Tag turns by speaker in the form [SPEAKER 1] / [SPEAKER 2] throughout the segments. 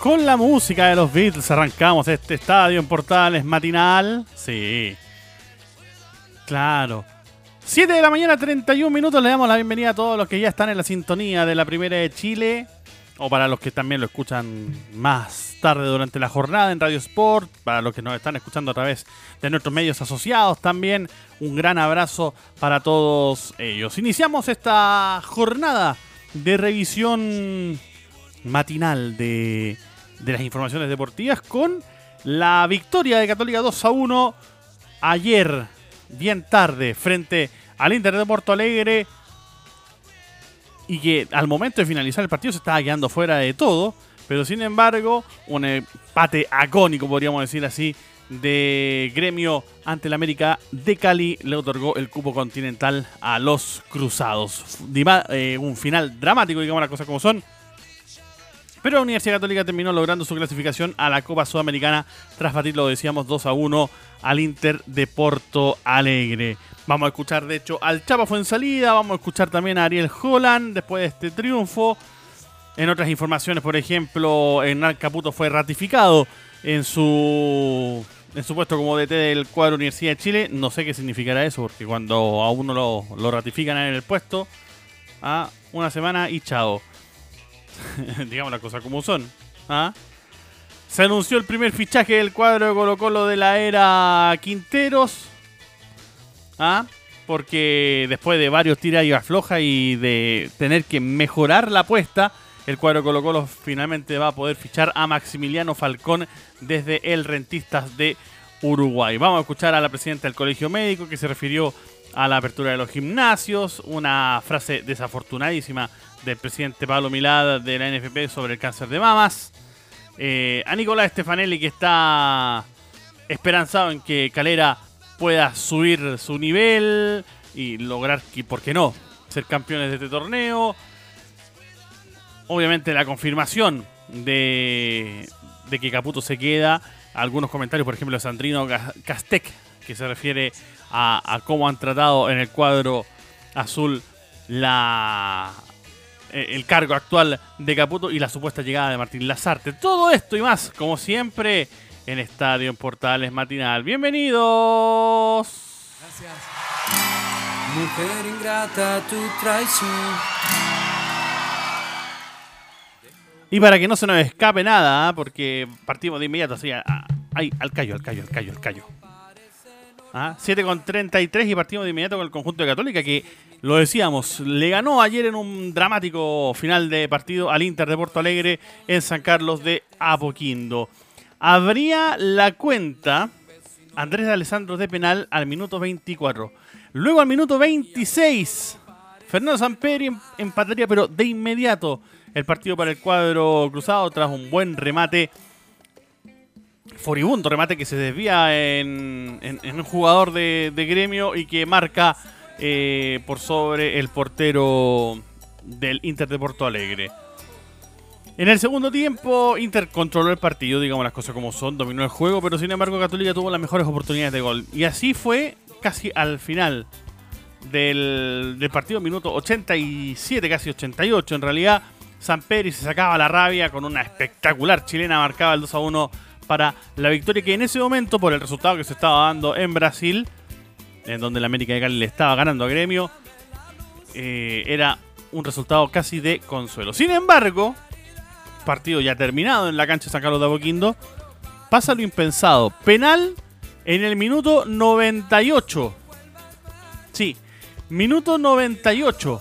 [SPEAKER 1] Con la música de los Beatles arrancamos este estadio en Portales matinal. Sí. Claro. 7 de la mañana, 31 minutos. Le damos la bienvenida a todos los que ya están en la sintonía de la Primera de Chile. O para los que también lo escuchan más tarde durante la jornada en Radio Sport. Para los que nos están escuchando a través de nuestros medios asociados también. Un gran abrazo para todos ellos. Iniciamos esta jornada de revisión matinal de, de las informaciones deportivas con la victoria de Católica 2 a 1 ayer, bien tarde, frente al Inter de Porto Alegre. Y que al momento de finalizar el partido se estaba quedando fuera de todo. Pero sin embargo, un empate agónico, podríamos decir así, de gremio ante el América de Cali le otorgó el cupo continental a los Cruzados. Eh, un final dramático, digamos las cosas como son. Pero la Universidad Católica terminó logrando su clasificación a la Copa Sudamericana tras batir, lo decíamos, 2 a 1 al Inter de Porto Alegre. Vamos a escuchar, de hecho, al Chapa fue en salida. Vamos a escuchar también a Ariel Holland después de este triunfo. En otras informaciones, por ejemplo, Hernán Caputo fue ratificado en su, en su puesto como DT del cuadro Universidad de Chile. No sé qué significará eso, porque cuando a uno lo, lo ratifican en el puesto, a una semana y chao. digamos las cosas como son. ¿ah? Se anunció el primer fichaje del cuadro de Colo Colo de la era Quinteros. ¿ah? Porque después de varios tiras y afloja y de tener que mejorar la apuesta, el cuadro de Colo Colo finalmente va a poder fichar a Maximiliano Falcón desde el Rentistas de Uruguay. Vamos a escuchar a la presidenta del Colegio Médico que se refirió a la apertura de los gimnasios, una frase desafortunadísima del presidente Pablo Milad de la NFP sobre el cáncer de mamas. Eh, a Nicolás Stefanelli que está esperanzado en que Calera pueda subir su nivel y lograr, que, ¿por qué no?, ser campeones de este torneo. Obviamente la confirmación de, que Caputo se queda. Algunos comentarios, por ejemplo, de Sandrino Castec, que se refiere a, cómo han tratado en el cuadro azul la, el cargo actual de Caputo y la supuesta llegada de Martín Lazarte. Todo esto y más, como siempre, en Estadio en Portales Matinal. Bienvenidos.
[SPEAKER 2] Gracias. Mujer ingrata, tu traición.
[SPEAKER 1] Y para que no se nos escape nada, ¿ah? porque partimos de inmediato así, a- a- ay, al callo, al callo, al callo, al callo. ¿Ah? 7 con 33 y partimos de inmediato con el conjunto de Católica que, lo decíamos, le ganó ayer en un dramático final de partido al Inter de Porto Alegre en San Carlos de Apoquindo. Abría la cuenta Andrés de Alessandro de penal al minuto 24. Luego al minuto 26, Fernando Samperi em- empataría, pero de inmediato el partido para el cuadro cruzado tras un buen remate. Furibundo remate que se desvía en, un jugador de gremio y que marca eh, por sobre el portero del Inter de Porto Alegre. En el segundo tiempo, Inter controló el partido, digamos las cosas como son, dominó el juego, pero sin embargo Católica tuvo las mejores oportunidades de gol. Y así fue casi al final del, partido, minuto 87, casi 88 en realidad. Samperi se sacaba la rabia con una espectacular chilena, marcaba el 2 a 1 para la victoria que en ese momento, por el resultado que se estaba dando en Brasil, en donde la América de Cali le estaba ganando a Gremio, eh, era un resultado casi de consuelo. Sin embargo, partido ya terminado en la cancha de San Carlos de Apoquindo, pasa lo impensado. Penal en el minuto 98. Sí, minuto 98.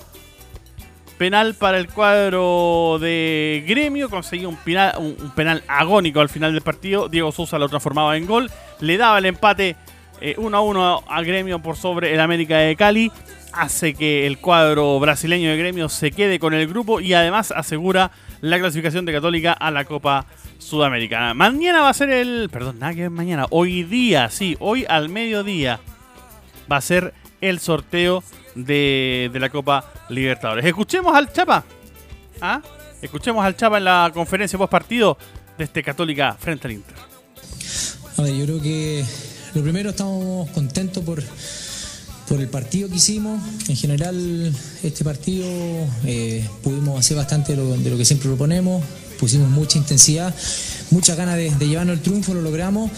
[SPEAKER 1] Penal para el cuadro de Gremio. Conseguía un penal, un, penal agónico al final del partido. Diego Sousa lo transformaba en gol. Le daba el empate eh, 1 a 1 a Gremio por sobre el América de Cali. Hace que el cuadro brasileño de Gremio se quede con el grupo y además asegura la clasificación de Católica a la Copa Sudamericana. Mañana va a ser el. Perdón, nada que ver mañana. Hoy día, sí, hoy al mediodía va a ser el sorteo de, de la Copa Libertadores. Escuchemos al Chapa. ¿Ah? Escuchemos al Chapa en la conferencia post partido de este Católica frente al Inter.
[SPEAKER 3] A ver, yo creo que lo primero estamos contentos por, por el partido que hicimos. En general, este partido eh, pudimos hacer bastante de lo, que siempre proponemos. Pusimos mucha intensidad, muchas ganas de, llevarnos el triunfo, lo logramos.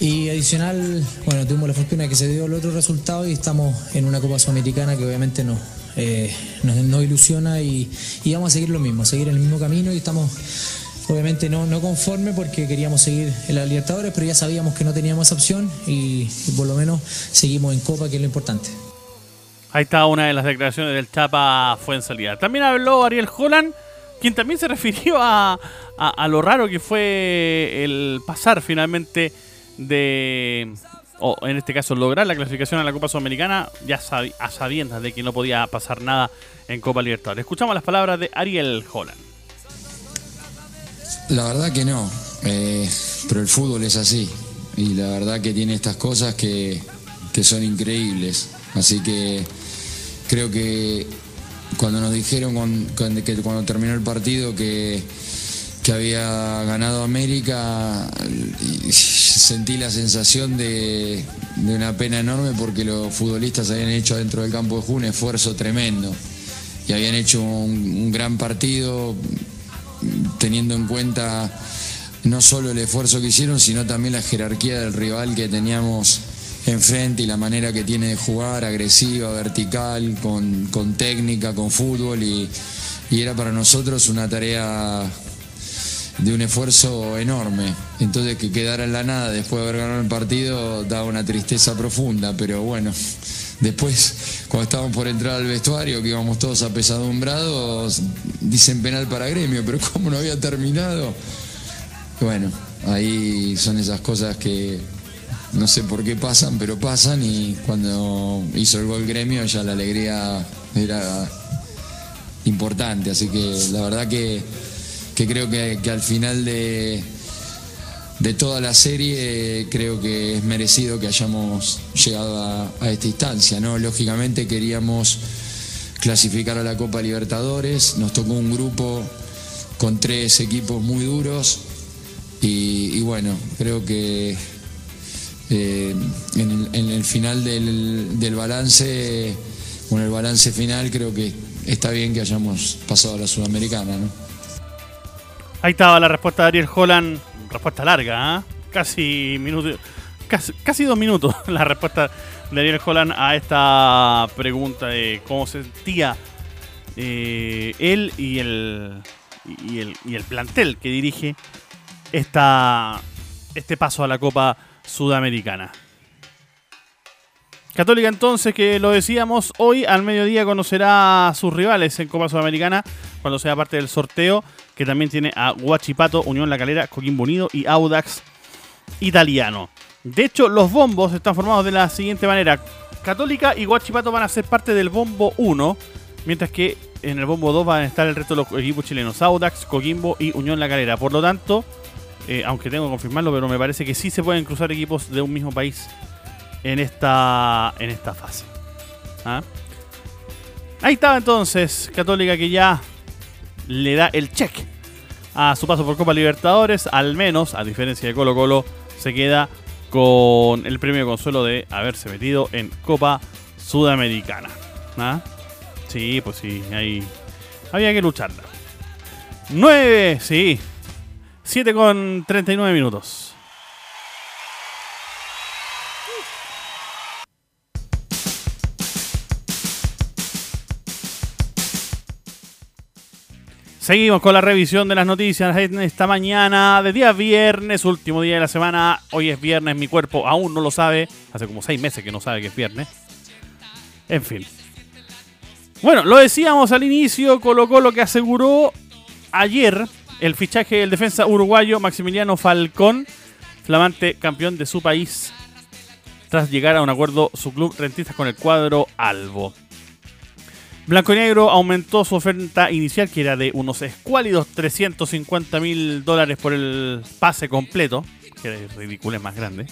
[SPEAKER 3] Y adicional, bueno, tuvimos la fortuna de que se dio el otro resultado y estamos en una Copa Sudamericana que obviamente nos, eh, ilusiona y, y vamos a seguir lo mismo, seguir en el mismo camino y estamos obviamente no, no conforme porque queríamos seguir en la Libertadores, pero ya sabíamos que no teníamos opción y, por lo menos seguimos en Copa, que es lo importante.
[SPEAKER 1] Ahí está una de las declaraciones del Chapa fue en salida. También habló Ariel Holland, quien también se refirió a, a- a lo raro que fue el pasar finalmente de, o en este caso lograr la clasificación a la Copa Sudamericana, ya sabi- a sabiendas de que no podía pasar nada en Copa Libertadores. Escuchamos las palabras de Ariel Holland.
[SPEAKER 4] La verdad que no, pero el fútbol es así y la verdad que tiene estas cosas que, que son increíbles. Así que creo que cuando nos dijeron que cuando terminó el partido que, que había ganado América, sentí la sensación de, de una pena enorme porque los futbolistas habían hecho dentro del campo de juego un esfuerzo tremendo y habían hecho un gran partido teniendo en cuenta no solo el esfuerzo que hicieron, sino también la jerarquía del rival que teníamos enfrente y la manera que tiene de jugar, agresiva, vertical, con, con técnica, con fútbol, y, era para nosotros una tarea de un esfuerzo enorme. Entonces que quedara en la nada después de haber ganado el partido daba una tristeza profunda, pero bueno, después cuando estábamos por entrar al vestuario, que íbamos todos apesadumbrados, dicen penal para gremio, pero como no había terminado, bueno, ahí son esas cosas que no sé por qué pasan, pero pasan y cuando hizo el gol gremio ya la alegría era importante, así que la verdad que, que creo que, que al final de, de toda la serie creo que es merecido que hayamos llegado a, esta instancia, ¿no? Lógicamente queríamos clasificar a la Copa Libertadores, nos tocó un grupo con tres equipos muy duros y, bueno, creo que eh, en, el, final del, balance, con el balance final creo que está bien que hayamos pasado a la Sudamericana, ¿no?
[SPEAKER 1] Ahí estaba la respuesta de Ariel Holland, respuesta larga, ¿ah? casi minuto, casi, dos minutos la respuesta de Ariel Holland a esta pregunta de cómo se sentía eh, él y el, y el y el plantel que dirige esta, este paso a la Copa Sudamericana. Católica entonces, que lo decíamos, hoy al mediodía conocerá a sus rivales en Copa Sudamericana cuando sea parte del sorteo, que también tiene a Huachipato, Unión La Calera, Coquimbo Unido y Audax Italiano. De hecho, los bombos están formados de la siguiente manera. Católica y Huachipato van a ser parte del bombo 1, mientras que en el bombo 2 van a estar el resto de los equipos chilenos, Audax, Coquimbo y Unión La Calera. Por lo tanto, eh, aunque tengo que confirmarlo, pero me parece que sí se pueden cruzar equipos de un mismo país en esta, en esta fase. ¿Ah? Ahí estaba entonces Católica que ya le da el check a su paso por Copa Libertadores, al menos, a diferencia de Colo Colo, se queda con el premio consuelo de haberse metido en Copa Sudamericana. ¿Ah? Sí, pues sí, ahí había que lucharla. 9, sí. 7 con 39 minutos. Seguimos con la revisión de las noticias esta mañana de día viernes, último día de la semana. Hoy es viernes, mi cuerpo aún no lo sabe. Hace como seis meses que no sabe que es viernes. En fin. Bueno, lo decíamos al inicio, colocó lo que aseguró ayer el fichaje del defensa uruguayo Maximiliano Falcón, flamante campeón de su país tras llegar a un acuerdo su club rentistas con el cuadro Albo. Blanco y Negro aumentó su oferta inicial, que era de unos escuálidos 350 mil dólares por el pase completo, que era ridículo, es más grande,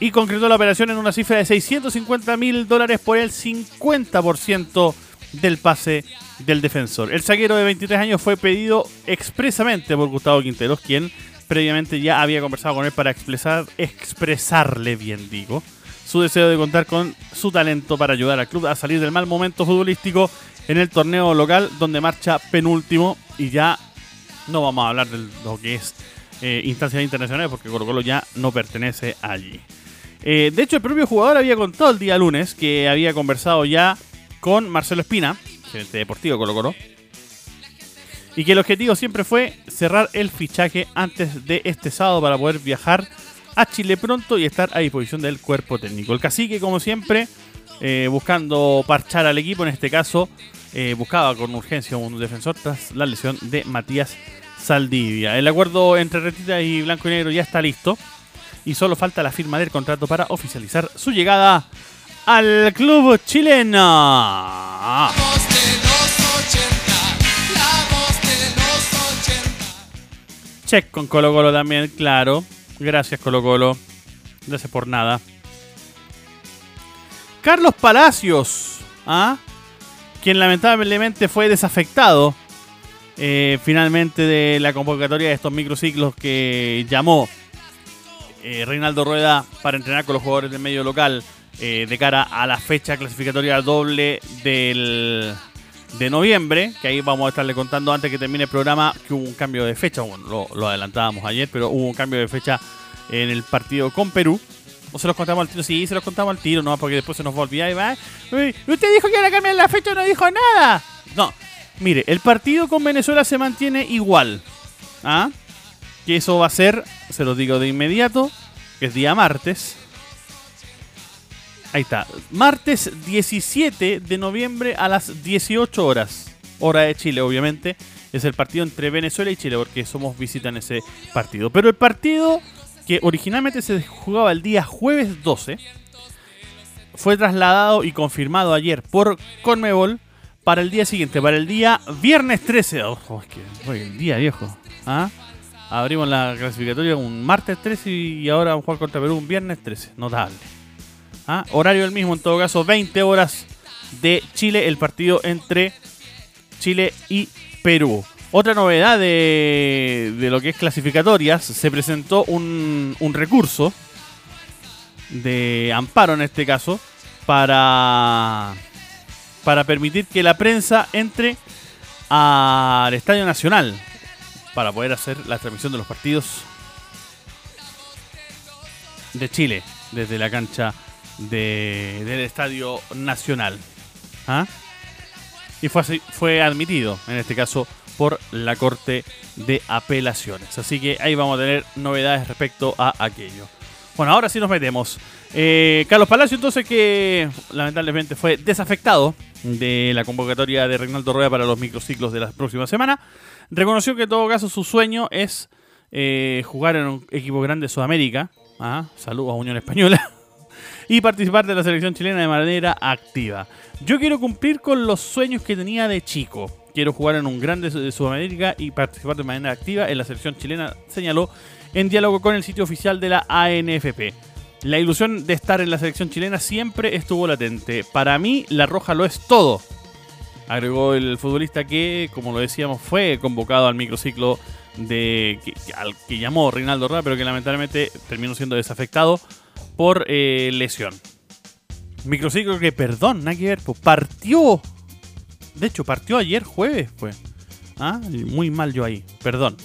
[SPEAKER 1] y concretó la operación en una cifra de 650 mil dólares por el 50% del pase del defensor. El zaguero de 23 años fue pedido expresamente por Gustavo Quinteros, quien previamente ya había conversado con él para expresar, expresarle, bien digo, su deseo de contar con su talento para ayudar al club a salir del mal momento futbolístico en el torneo local donde marcha penúltimo y ya no vamos a hablar de lo que es eh, instancias internacionales porque Colo Colo ya no pertenece allí. Eh, de hecho, el propio jugador había contado el día lunes que había conversado ya con Marcelo Espina, gerente deportivo de Colo Colo, y que el objetivo siempre fue cerrar el fichaje antes de este sábado para poder viajar a Chile pronto y estar a disposición del cuerpo técnico. El cacique, como siempre, eh, buscando parchar al equipo, en este caso, eh, buscaba con urgencia un defensor tras la lesión de Matías Saldivia. El acuerdo entre Retita y Blanco y Negro ya está listo y solo falta la firma del contrato para oficializar su llegada al club chileno.
[SPEAKER 2] La voz de los 80, la voz de los 80.
[SPEAKER 1] Check con Colo Colo también, claro. Gracias Colo Colo. Gracias por nada. Carlos Palacios, ¿ah? quien lamentablemente fue desafectado eh, finalmente de la convocatoria de estos microciclos que llamó eh, Reinaldo Rueda para entrenar con los jugadores del medio local eh, de cara a la fecha clasificatoria doble del, de noviembre, que ahí vamos a estarle contando antes que termine el programa que hubo un cambio de fecha, bueno, lo, adelantábamos ayer, pero hubo un cambio de fecha en el partido con Perú. ¿O se los contamos al tiro? Sí, se los contamos al tiro, no, porque después se nos va a olvidar y va. "Uy, Usted dijo que iba a cambiar la fecha y no dijo nada. No, mire, el partido con Venezuela se mantiene igual. ¿Ah? Que eso va a ser, se los digo de inmediato, que es día martes. Ahí está. Martes 17 de noviembre a las 18 horas. Hora de Chile, obviamente. Es el partido entre Venezuela y Chile, porque somos visita en ese partido. Pero el partido que originalmente se jugaba el día jueves 12 fue trasladado y confirmado ayer por Conmebol para el día siguiente, para el día viernes 13. Ojo, es que oye, el día viejo. ¿Ah? Abrimos la clasificatoria un martes 13 y ahora vamos a jugar contra Perú un viernes 13. Notable. ¿Ah? Horario el mismo, en todo caso, 20 horas de Chile, el partido entre Chile y Perú. Otra novedad de, de lo que es clasificatorias, se presentó un, un recurso de amparo en este caso para, para permitir que la prensa entre al Estadio Nacional para poder hacer la transmisión de los partidos de Chile desde la cancha de- del Estadio Nacional. ¿Ah? Y fue, fue admitido, en este caso, por la Corte de Apelaciones. Así que ahí vamos a tener novedades respecto a aquello. Bueno, ahora sí nos metemos. Eh, Carlos Palacio, entonces, que lamentablemente fue desafectado de la convocatoria de Reinaldo Rueda para los microciclos de la próxima semana, reconoció que en todo caso su sueño es eh, jugar en un equipo grande de Sudamérica. Ah, saludos a Unión Española. y participar de la selección chilena de manera activa. Yo quiero cumplir con los sueños que tenía de chico. Quiero jugar en un grande de Sudamérica y participar de manera activa en la selección chilena, señaló en diálogo con el sitio oficial de la ANFP. La ilusión de estar en la selección chilena siempre estuvo latente. Para mí, la roja lo es todo. Agregó el futbolista que, como lo decíamos, fue convocado al microciclo de que, al que llamó Reinaldo Rueda, pero que lamentablemente terminó siendo desafectado por eh, lesión. Microciclo que, perdón, nada que ver, pues partió. De hecho, partió ayer jueves, pues. Ah, muy mal yo ahí, perdón.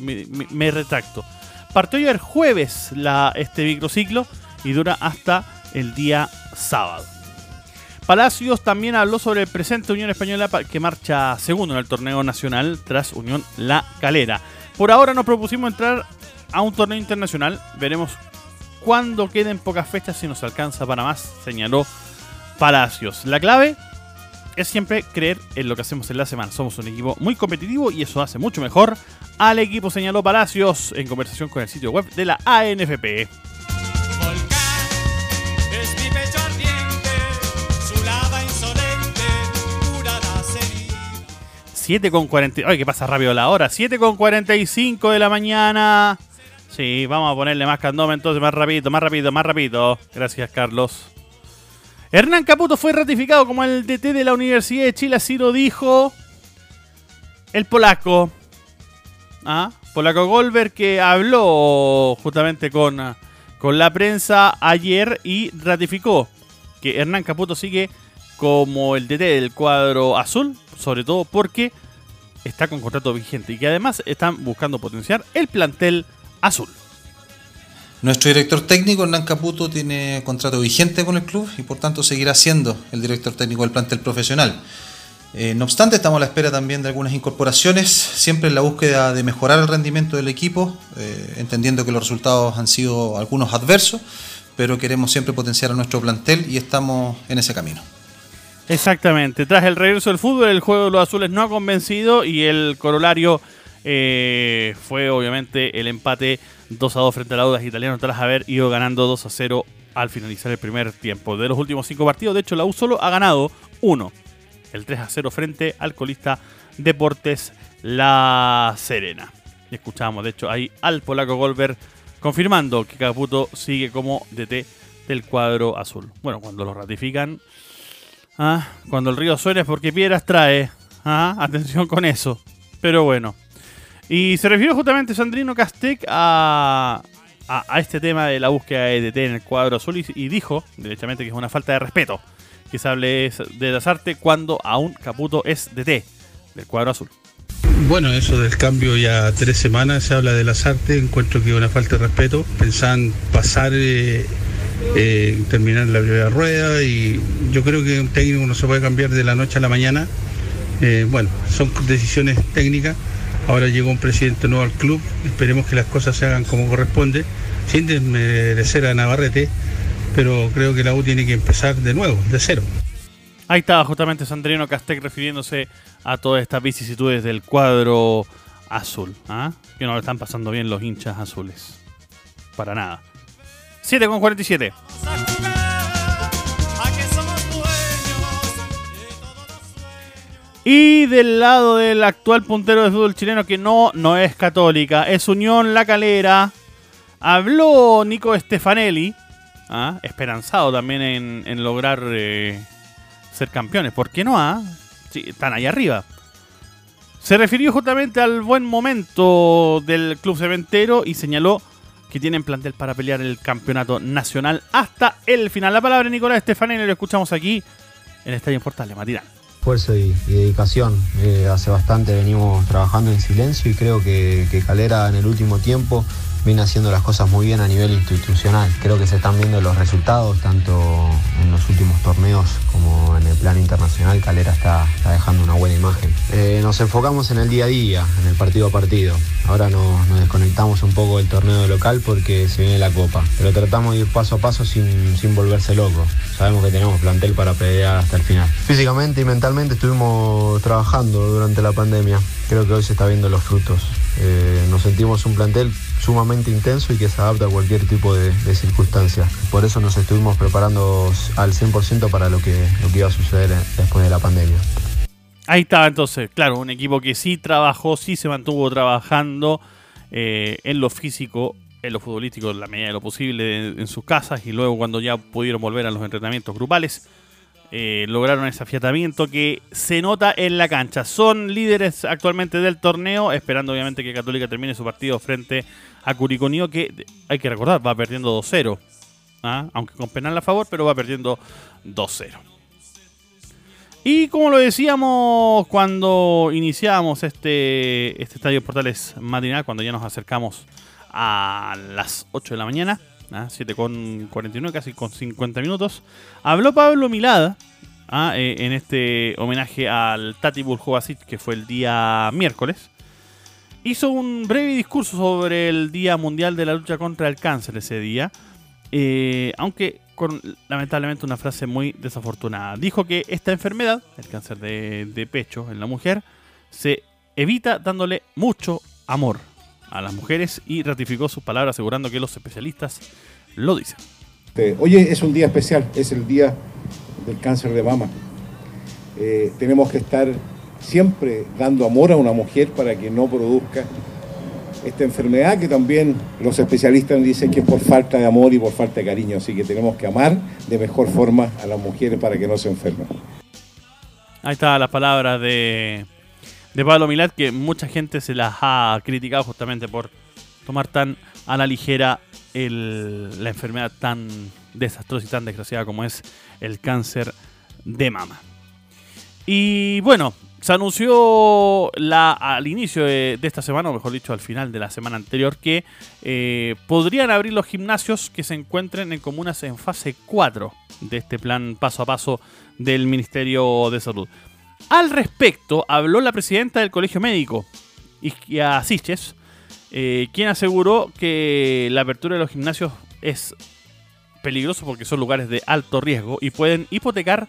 [SPEAKER 1] Me, retracto. Partió ayer jueves la, este microciclo y dura hasta el día sábado. Palacios también habló sobre el presente Unión Española pa- que marcha segundo en el torneo nacional tras Unión La Calera. Por ahora nos propusimos entrar a un torneo internacional. Veremos cuando queden pocas fechas si nos alcanza para más, señaló Palacios. La clave es siempre creer en lo que hacemos en la semana. Somos un equipo muy competitivo y eso hace mucho mejor al equipo, señaló Palacios en conversación con el sitio web de la ANFP. Siete con cuarenta... ¡Ay, que pasa rápido la hora! 7 con 45 de la mañana. Sí, vamos a ponerle más candoma entonces, más rapidito, más rápido, más rápido. Gracias, Carlos. Hernán Caputo fue ratificado como el DT de la Universidad de Chile, así lo dijo el polaco. ¿Ah? Polaco Goldberg que habló justamente con, con la prensa ayer y ratificó que Hernán Caputo sigue como el DT del cuadro azul, sobre todo porque está con contrato vigente y que además están buscando potenciar el plantel azul.
[SPEAKER 5] Nuestro director técnico, Hernán Caputo, tiene contrato vigente con el club y por tanto seguirá siendo el director técnico del plantel profesional. Eh, no obstante, estamos a la espera también de algunas incorporaciones, siempre en la búsqueda de mejorar el rendimiento del equipo, eh, entendiendo que los resultados han sido algunos adversos, pero queremos siempre potenciar a nuestro plantel y estamos en ese camino.
[SPEAKER 1] Exactamente. Tras el regreso del fútbol, el juego de los azules no ha convencido y el corolario eh, fue obviamente el empate 2 a 2 frente a la Audas italiano tras haber ido ganando 2 a 0 al finalizar el primer tiempo. De los últimos cinco partidos, de hecho, la U solo ha ganado uno. El 3 a 0 frente al colista Deportes La Serena. Y escuchábamos, de hecho, ahí al polaco Goldberg confirmando que Caputo sigue como DT del cuadro azul. Bueno, cuando lo ratifican, Ah, cuando el río suena es porque piedras trae. Ah, atención con eso. Pero bueno. Y se refirió justamente Sandrino Castec a, a, este tema de la búsqueda de DT en el cuadro azul y, dijo, derechamente, que es una falta de respeto que se hable de las artes cuando aún Caputo es DT del cuadro azul.
[SPEAKER 6] Bueno, eso del cambio ya tres semanas se habla de las artes, encuentro que es una falta de respeto. Pensaban pasar, eh, eh, terminar la primera rueda y yo creo que un técnico no se puede cambiar de la noche a la mañana. Eh, bueno, son decisiones técnicas. Ahora llegó un presidente nuevo al club, esperemos que las cosas se hagan como corresponde, sin desmerecer a Navarrete, pero creo que la U tiene que empezar de nuevo, de cero.
[SPEAKER 1] Ahí estaba justamente Sandrino Castec refiriéndose a todas estas vicisitudes del cuadro azul. ¿ah? Que no lo están pasando bien los hinchas azules. Para nada. 7 con 47. Y del lado del actual puntero de fútbol chileno, que no, no es católica, es Unión La Calera. Habló Nico Stefanelli, ¿ah? esperanzado también en, en lograr eh, ser campeones. ¿Por qué no? ah? Sí, están ahí arriba. Se refirió justamente al buen momento del club cementero y señaló que tienen plantel para pelear el campeonato nacional hasta el final. La palabra de Nicolás Stefanelli lo escuchamos aquí en Estadio Portal Matinal.
[SPEAKER 7] Esfuerzo y, dedicación. Eh, hace bastante venimos trabajando en silencio y creo que, que Calera en el último tiempo viene haciendo las cosas muy bien a nivel institucional. Creo que se están viendo los resultados, tanto en los últimos torneos como en el plano internacional. Calera está, está dejando una buena imagen. Eh, nos enfocamos en el día a día, en el partido a partido. Ahora nos, desconectamos un poco del torneo local porque se viene la copa. Pero tratamos de ir paso a paso sin, sin volverse locos. Sabemos que tenemos plantel para pelear hasta el final. Físicamente y mentalmente estuvimos trabajando durante la pandemia. Creo que hoy se está viendo los frutos. Eh, nos sentimos un plantel sumamente intenso y que se adapta a cualquier tipo de, de circunstancia. Por eso nos estuvimos preparando al 100% para lo que, lo que iba a suceder eh, después de la pandemia.
[SPEAKER 1] Ahí estaba entonces, claro, un equipo que sí trabajó, sí se mantuvo trabajando eh, en lo físico, en lo futbolístico, en la medida de lo posible en, en sus casas y luego cuando ya pudieron volver a los entrenamientos grupales, eh, lograron ese afiatamiento que se nota en la cancha. Son líderes actualmente del torneo, esperando obviamente que Católica termine su partido frente a Curicó que hay que recordar, va perdiendo 2-0. ¿ah? Aunque con penal a favor, pero va perdiendo 2-0. Y como lo decíamos cuando iniciamos este, este Estadio Portales matinal, cuando ya nos acercamos a las 8 de la mañana, ¿ah? 7 con 49, casi con 50 minutos, habló Pablo Milada ¿ah? eh, en este homenaje al Tati Buljovacic, que fue el día miércoles. Hizo un breve discurso sobre el Día Mundial de la Lucha contra el Cáncer ese día, eh, aunque con lamentablemente una frase muy desafortunada. Dijo que esta enfermedad, el cáncer de pecho en la mujer, se evita dándole mucho amor a las mujeres y ratificó sus palabras asegurando que los especialistas lo dicen.
[SPEAKER 8] Eh, Hoy es un día especial, es el día del cáncer de mama. Eh, tenemos que estar siempre dando amor a una mujer para que no produzca esta enfermedad que también los especialistas dicen que es por falta de amor y por falta de cariño, así que tenemos que amar de mejor forma a las mujeres para que no se enfermen.
[SPEAKER 1] Ahí está las palabras de, de Pablo Milat, que mucha gente se las ha criticado justamente por tomar tan a la ligera el- la enfermedad tan desastrosa y tan desgraciada como es el cáncer de mama. Y bueno, se anunció al inicio de, de esta semana, o mejor dicho, al final de la semana anterior, que eh, podrían abrir los gimnasios que se encuentren en comunas en fase 4 de este plan paso a paso del Ministerio de Salud. Al respecto, habló la presidenta del Colegio Médico, Isquia Siches, eh, quien aseguró que la apertura de los gimnasios es peligroso porque son lugares de alto riesgo y pueden hipotecar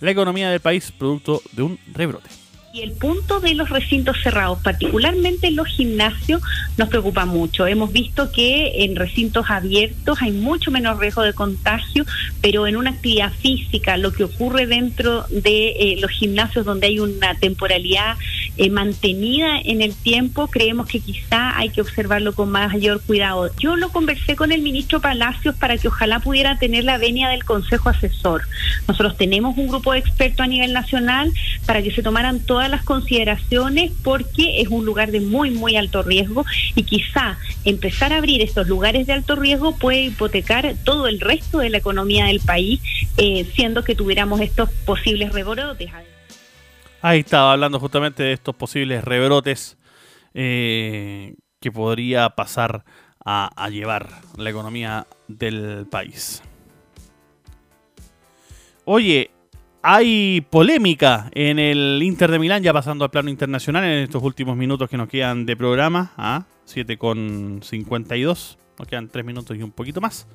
[SPEAKER 1] la economía del país producto de un rebrote.
[SPEAKER 9] Y el punto de los recintos cerrados, particularmente en los gimnasios, nos preocupa mucho. Hemos visto que en recintos abiertos hay mucho menos riesgo de contagio, pero en una actividad física, lo que ocurre dentro de eh, los gimnasios donde hay una temporalidad eh, mantenida en el tiempo, creemos que quizá hay que observarlo con mayor cuidado. Yo lo conversé con el ministro Palacios para que ojalá pudiera tener la venia del Consejo Asesor. Nosotros tenemos un grupo de expertos a nivel nacional para que se tomaran todas las consideraciones porque es un lugar de muy, muy alto riesgo y quizá empezar a abrir estos lugares de alto riesgo puede hipotecar todo el resto de la economía del país, eh, siendo que tuviéramos estos posibles rebrotes.
[SPEAKER 1] Ahí estaba hablando justamente de estos posibles rebrotes eh, que podría pasar a, a llevar la economía del país. Oye, hay polémica en el Inter de Milán, ya pasando al plano internacional en estos últimos minutos que nos quedan de programa, a 7 con 52, nos quedan 3 minutos y un poquito más.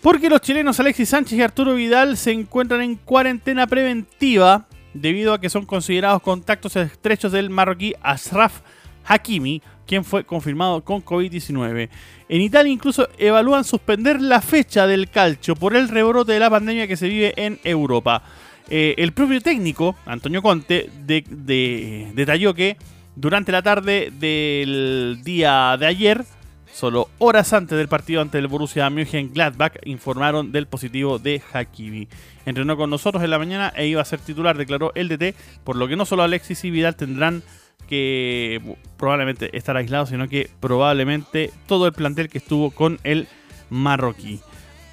[SPEAKER 1] Porque los chilenos Alexis Sánchez y Arturo Vidal se encuentran en cuarentena preventiva debido a que son considerados contactos estrechos del marroquí Ashraf Hakimi, quien fue confirmado con COVID-19. En Italia incluso evalúan suspender la fecha del calcio por el rebrote de la pandemia que se vive en Europa. Eh, el propio técnico, Antonio Conte, de- de- detalló que durante la tarde del día de ayer, solo horas antes del partido ante el Borussia Mönchengladbach, informaron del positivo de Hakimi. Entrenó con nosotros en la mañana e iba a ser titular, declaró el DT, por lo que no solo Alexis y Vidal tendrán que probablemente estar aislados, sino que probablemente todo el plantel que estuvo con el marroquí.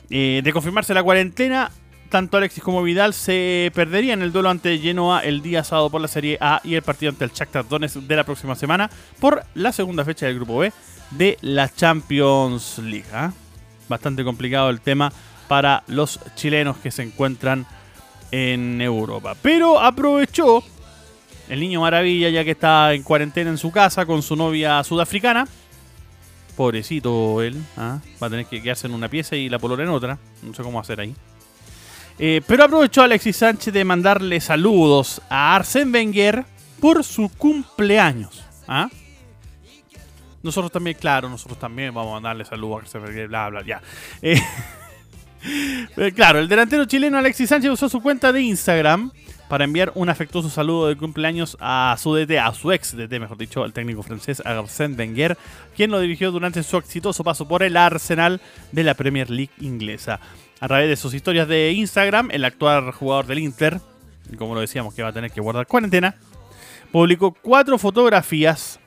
[SPEAKER 1] Eh, de confirmarse la cuarentena, tanto Alexis como Vidal se perderían el duelo ante Genoa el día sábado por la Serie A y el partido ante el Shakhtar Donetsk de la próxima semana por la segunda fecha del Grupo B de la Champions League. ¿ah? Bastante complicado el tema para los chilenos que se encuentran en Europa. Pero aprovechó el niño maravilla ya que está en cuarentena en su casa con su novia sudafricana. Pobrecito él, ¿ah? va a tener que quedarse en una pieza y la polola en otra. No sé cómo hacer ahí. Eh, pero aprovechó Alexis Sánchez de mandarle saludos a Arsène Wenger por su cumpleaños. ¿ah? Nosotros también, claro, nosotros también vamos a mandarle saludos a Arsène Wenger, bla, bla, ya. Eh, eh, claro, el delantero chileno Alexis Sánchez usó su cuenta de Instagram para enviar un afectuoso saludo de cumpleaños a su DT, a su ex DT, mejor dicho, al técnico francés Arsène Wenger, quien lo dirigió durante su exitoso paso por el Arsenal de la Premier League inglesa. A través de sus historias de Instagram, el actual jugador del Inter, como lo decíamos que va a tener que guardar cuarentena, publicó cuatro fotografías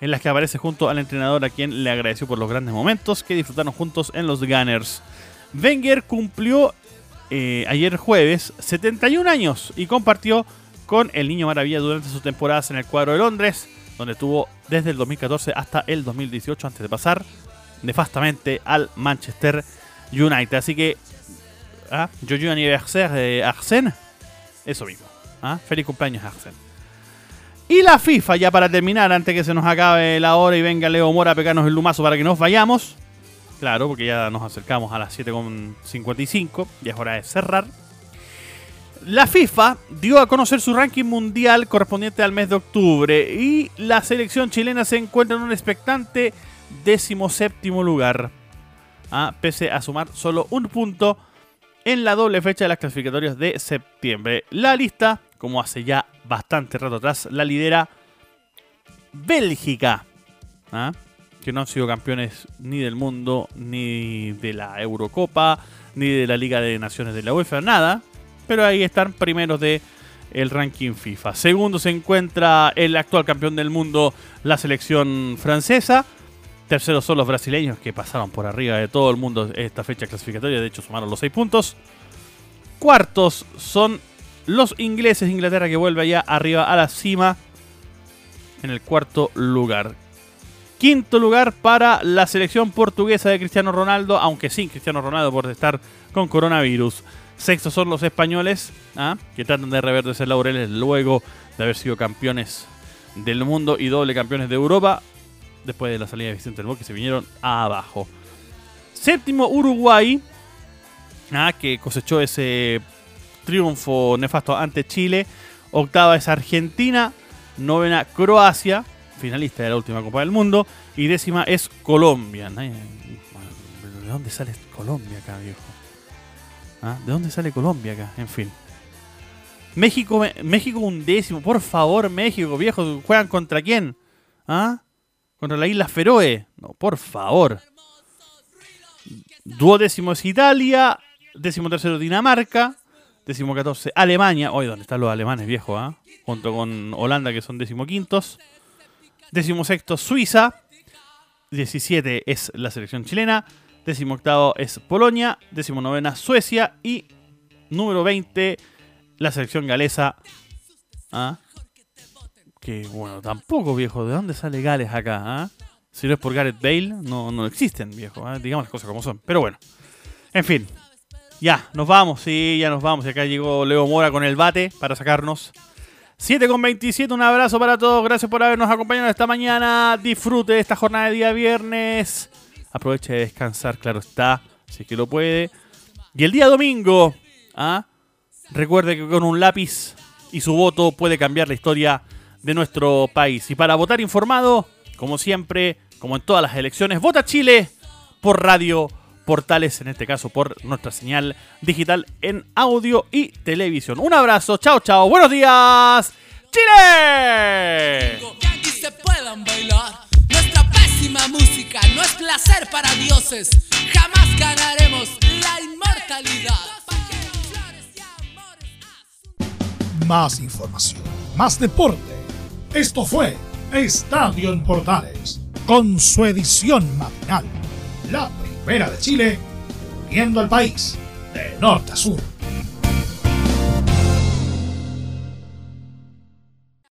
[SPEAKER 1] en las que aparece junto al entrenador a quien le agradeció por los grandes momentos que disfrutaron juntos en los Gunners. Wenger cumplió eh, ayer jueves 71 años y compartió con el Niño Maravilla durante sus temporadas en el cuadro de Londres, donde estuvo desde el 2014 hasta el 2018 antes de pasar nefastamente al Manchester United. Así que, ah, Joyeux anniversaire de Arsène, eso mismo. Ah, Feliz cumpleaños Arsène. Y la FIFA, ya para terminar, antes que se nos acabe la hora y venga Leo Mora a pegarnos el lumazo para que nos vayamos. Claro, porque ya nos acercamos a las 7.55, ya es hora de cerrar. La FIFA dio a conocer su ranking mundial correspondiente al mes de octubre y la selección chilena se encuentra en un expectante decimoséptimo lugar, ah, pese a sumar solo un punto en la doble fecha de las clasificatorias de septiembre. La lista como hace ya bastante rato atrás, la lidera Bélgica, ¿ah? que no han sido campeones ni del mundo, ni de la Eurocopa, ni de la Liga de Naciones de la UEFA, nada. Pero ahí están primeros de el ranking FIFA. Segundo se encuentra el actual campeón del mundo, la selección francesa. Terceros son los brasileños que pasaron por arriba de todo el mundo esta fecha clasificatoria, de hecho sumaron los seis puntos. Cuartos son los ingleses, Inglaterra que vuelve allá arriba a la cima en el cuarto lugar. Quinto lugar para la selección portuguesa de Cristiano Ronaldo, aunque sin Cristiano Ronaldo por estar con coronavirus. Sextos son los españoles, ¿ah? que tratan de reverdecer laureles luego de haber sido campeones del mundo y doble campeones de Europa. Después de la salida de Vicente del Bosque se vinieron abajo. Séptimo Uruguay, ¿ah? que cosechó ese triunfo nefasto ante Chile. Octava es Argentina. Novena Croacia, finalista de la última Copa del Mundo. Y décima es Colombia. ¿De dónde sale Colombia acá, viejo? ¿Ah? ¿De dónde sale Colombia acá? En fin. México, México un décimo. Por favor, México, viejo. ¿Juegan contra quién? ¿Ah? ¿Contra la isla Feroe? No, por favor. Duodécimo es Italia. Décimo tercero Dinamarca. Décimo catorce Alemania. Hoy, ¿dónde están los alemanes, viejo? ¿ah? Junto con Holanda, que son décimo quintos. Décimo sexto Suiza. 17 es la selección chilena. Décimo octavo es Polonia. Décimo novena Suecia. Y número 20 la selección galesa. ¿Ah? Que bueno, tampoco viejo. ¿De dónde sale Gales acá? ah? Si no es por Gareth Bale, no, no existen, viejo. ¿ah? Digamos las cosas como son. Pero bueno. En fin. Ya, nos vamos. Sí, ya nos vamos. Y acá llegó Leo Mora con el bate para sacarnos. 7 con 27, un abrazo para todos. Gracias por habernos acompañado esta mañana. Disfrute esta jornada de día viernes. Aproveche de descansar, claro está, si es que lo puede. Y el día domingo, ¿ah? recuerde que con un lápiz y su voto puede cambiar la historia de nuestro país. Y para votar informado, como siempre, como en todas las elecciones, vota Chile por radio portales, en este caso por nuestra señal digital en audio y televisión. Un abrazo, chao, chao, buenos días, Chile.
[SPEAKER 2] Que aquí se puedan bailar. Nuestra pésima música no es placer para dioses. Jamás ganaremos la inmortalidad.
[SPEAKER 10] Más información, más deporte. Esto fue Estadio en Portales, con su edición matinal. La de Chile, uniendo al país de norte a sur.